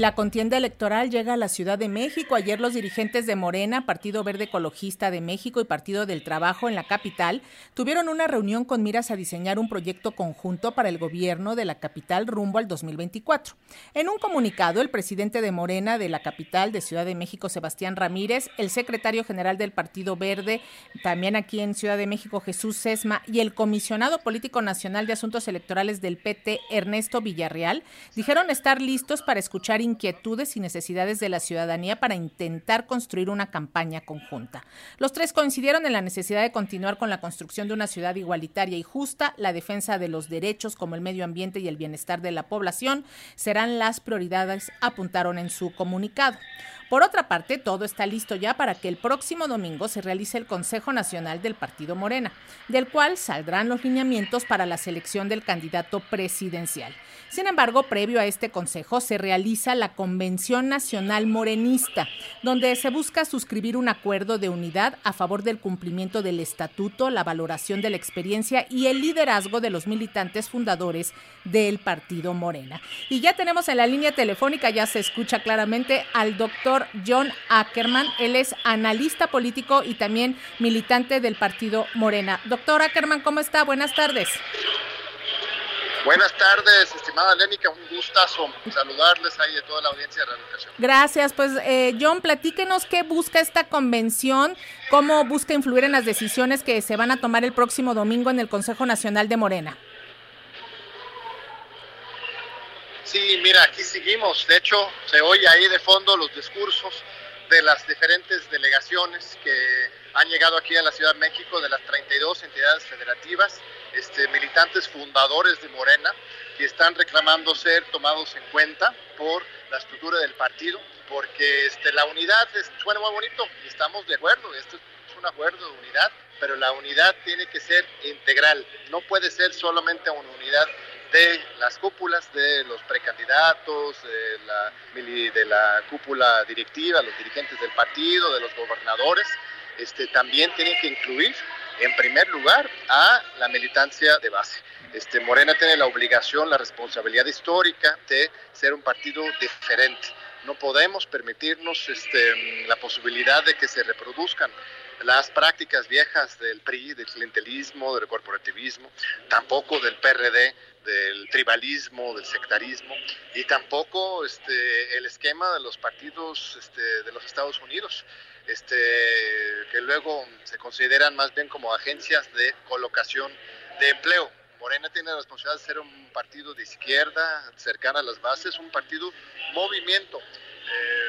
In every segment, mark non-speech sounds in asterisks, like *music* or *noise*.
La contienda electoral llega a la Ciudad de México. Ayer los dirigentes de Morena, Partido Verde Ecologista de México y Partido del Trabajo en la capital tuvieron una reunión con miras a diseñar un proyecto conjunto para el gobierno de la capital rumbo al 2024. En un comunicado, el presidente de Morena de la capital de Ciudad de México, Sebastián Ramírez, el secretario general del Partido Verde, también aquí en Ciudad de México, Jesús Sesma, y el comisionado político nacional de asuntos electorales del PT, Ernesto Villarreal, dijeron estar listos para escuchar inquietudes y necesidades de la ciudadanía para intentar construir una campaña conjunta. Los tres coincidieron en la necesidad de continuar con la construcción de una ciudad igualitaria y justa, la defensa de los derechos como el medio ambiente y el bienestar de la población serán las prioridades, apuntaron en su comunicado. Por otra parte, todo está listo ya para que el próximo domingo se realice el Consejo Nacional del Partido Morena, del cual saldrán los lineamientos para la selección del candidato presidencial. Sin embargo, previo a este consejo se realiza la Convención Nacional Morenista, donde se busca suscribir un acuerdo de unidad a favor del cumplimiento del estatuto, la valoración de la experiencia y el liderazgo de los militantes fundadores del Partido Morena. Y ya tenemos en la línea telefónica, ya se escucha claramente al doctor John Ackerman. Él es analista político y también militante del Partido Morena. Doctor Ackerman, ¿cómo está? Buenas tardes. Buenas tardes, estimada Lénica, un gustazo saludarles ahí de toda la audiencia de Radio Educación. Gracias, pues eh, John, platíquenos qué busca esta convención, cómo busca influir en las decisiones que se van a tomar el próximo domingo en el Consejo Nacional de Morena. Sí, mira, aquí seguimos, de hecho se oye ahí de fondo los discursos de las diferentes delegaciones que han llegado aquí a la Ciudad de México, de las 32 entidades federativas, este, militantes fundadores de Morena, que están reclamando ser tomados en cuenta por la estructura del partido, porque este, la unidad suena muy bonito y estamos de acuerdo, esto es un acuerdo de unidad, pero la unidad tiene que ser integral, no puede ser solamente una unidad de las cúpulas, de los precandidatos, de la, cúpula directiva, los dirigentes del partido, de los gobernadores, este, también tiene que incluir en primer lugar a la militancia de base. Este, Morena tiene la obligación, la responsabilidad histórica de ser un partido diferente. No podemos permitirnos este, la posibilidad de que se reproduzcan las prácticas viejas del PRI, del clientelismo, del corporativismo, tampoco del PRD, del tribalismo, del sectarismo, y tampoco este, el esquema de los partidos este, de los Estados Unidos, este, que luego se consideran más bien como agencias de colocación de empleo. Morena tiene la responsabilidad de ser un partido de izquierda, cercano a las bases, un partido movimiento.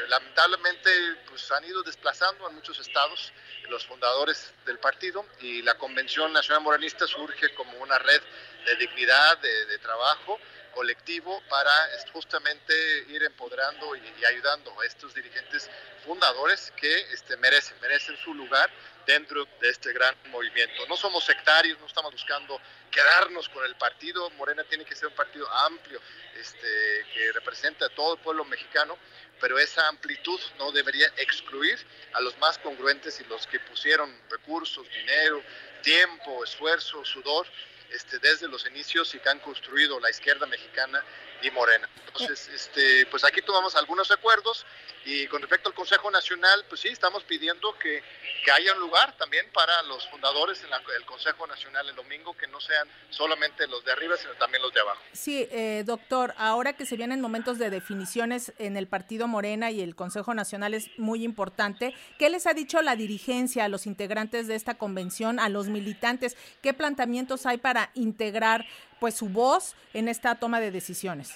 Lamentablemente pues, han ido desplazando a muchos estados los fundadores del partido y la Convención Nacional Morenista surge como una red de dignidad, de, trabajo colectivo para justamente ir empoderando y, ayudando a estos dirigentes fundadores que este, merecen, merecen su lugar dentro de este gran movimiento. No somos sectarios, no estamos buscando quedarnos con el partido. Morena tiene que ser un partido amplio, este, que represente a todo el pueblo mexicano, pero esa amplitud no debería excluir a los más congruentes y los que pusieron recursos, dinero, tiempo, esfuerzo, sudor este, desde los inicios y que han construido la izquierda mexicana y Morena. Entonces, este, pues aquí tomamos algunos acuerdos y con respecto al Consejo Nacional, pues sí, estamos pidiendo que, que haya un lugar también para los fundadores en el Consejo Nacional el domingo, que no sean solamente los de arriba, sino también los de abajo. Sí, eh, doctor, ahora que se vienen momentos de definiciones en el Partido Morena y el Consejo Nacional es muy importante, ¿qué les ha dicho la dirigencia a los integrantes de esta convención, a los militantes? ¿Qué planteamientos hay para integrar pues su voz en esta toma de decisiones?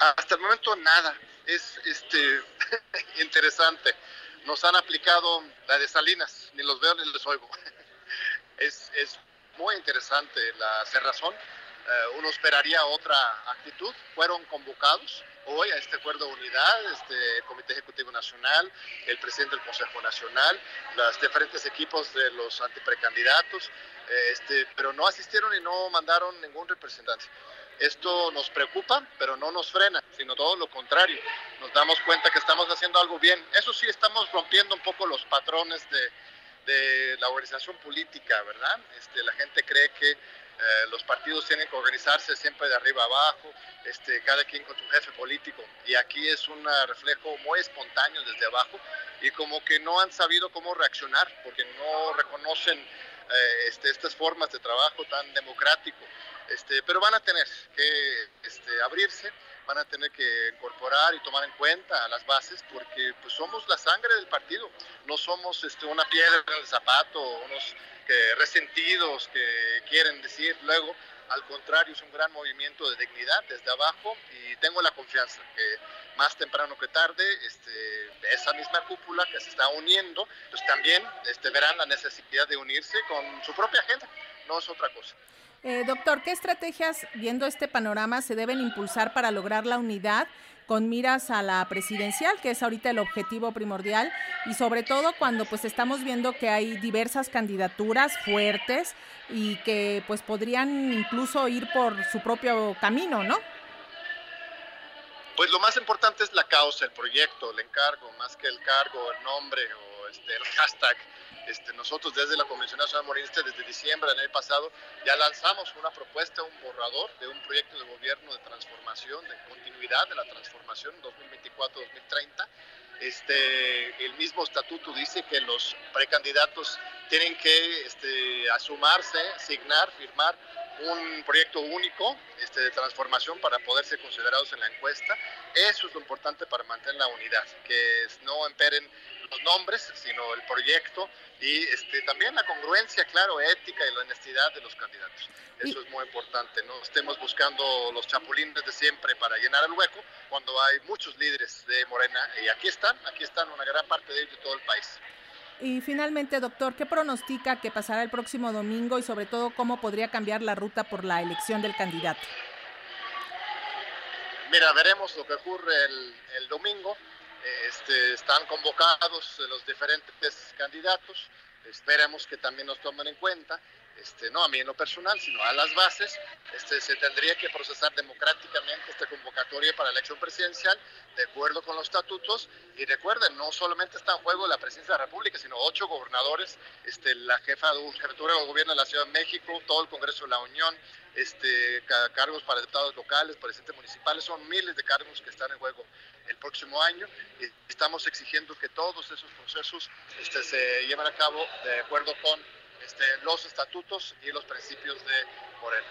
Hasta el momento nada es este, *laughs* interesante. Nos han aplicado la de Salinas, ni los veo ni los oigo. *laughs* es, es muy interesante la cerrazón. Eh, uno esperaría otra actitud. Fueron convocados hoy a este acuerdo de unidad, este Comité Ejecutivo Nacional, el presidente del Consejo Nacional, los diferentes equipos de los antiprecandidatos, eh, este, pero no asistieron y no mandaron ningún representante. Esto nos preocupa, pero no nos frena, sino todo lo contrario. Nos damos cuenta que estamos haciendo algo bien. Eso sí, estamos rompiendo un poco los patrones de, la organización política, ¿verdad? Este, la gente cree que Eh, los partidos tienen que organizarse siempre de arriba abajo, este, cada quien con su jefe político. Y aquí es un reflejo muy espontáneo desde abajo y como que no han sabido cómo reaccionar porque no reconocen eh, este, estas formas de trabajo tan democrático. Este, pero van a tener que este, abrirse, van a tener que incorporar y tomar en cuenta las bases porque pues, somos la sangre del partido, no somos este, una piedra en el zapato, unos resentidos que quieren decir. Luego, al contrario, es un gran movimiento de dignidad desde abajo y tengo la confianza que más temprano que tarde este, esa misma cúpula que se está uniendo, pues también este, verán la necesidad de unirse con su propia gente, no es otra cosa. Eh, doctor, ¿qué estrategias, viendo este panorama, se deben impulsar para lograr la unidad con miras a la presidencial, que es ahorita el objetivo primordial, y sobre todo cuando pues estamos viendo que hay diversas candidaturas fuertes y que pues podrían incluso ir por su propio camino, ¿no? Pues lo más importante es la causa, el proyecto, el encargo, más que el cargo, el nombre o este, el *laughs* hashtag este, nosotros desde la Convención Nacional Morenista, desde diciembre del año pasado, ya lanzamos una propuesta, un borrador de un proyecto de gobierno de transformación, de continuidad de la transformación 2024-2030. Este, el mismo estatuto dice que los precandidatos tienen que este, asumarse, signar, firmar un proyecto único este, de transformación para poder ser considerados en la encuesta. Eso es lo importante para mantener la unidad, que no emperen los nombres, sino el proyecto y este, también la congruencia, claro, ética y la honestidad de los candidatos. Eso es muy importante, no estemos buscando los chapulines de siempre para llenar el hueco cuando hay muchos líderes de Morena y aquí están, aquí están una gran parte de ellos de todo el país. Y finalmente, doctor, ¿qué pronostica que pasará el próximo domingo y sobre todo cómo podría cambiar la ruta por la elección del candidato? Mira, veremos lo que ocurre el, domingo. Este, están convocados los diferentes candidatos, esperemos que también nos tomen en cuenta, este, no a mí en lo personal, sino a las bases, este, se tendría que procesar democráticamente esta convocatoria para la elección presidencial, de acuerdo con los estatutos, y recuerden, no solamente está en juego la presidencia de la República, sino ocho gobernadores, este, la jefa de jefatura del gobierno de la Ciudad de México, todo el Congreso de la Unión, este, cargos para diputados locales, presidentes municipales, son miles de cargos que están en juego el próximo año y estamos exigiendo que todos esos procesos este, se lleven a cabo de acuerdo con este, los estatutos y los principios de Morena.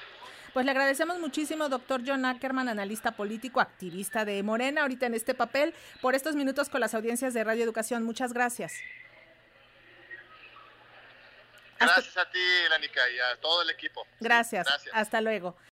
Pues le agradecemos muchísimo, doctor John Ackerman, analista político, activista de Morena, ahorita en este papel, por estos minutos con las audiencias de Radio Educación. Muchas gracias. Gracias a ti, Lanica, y a todo el equipo. Gracias. Gracias. Hasta luego.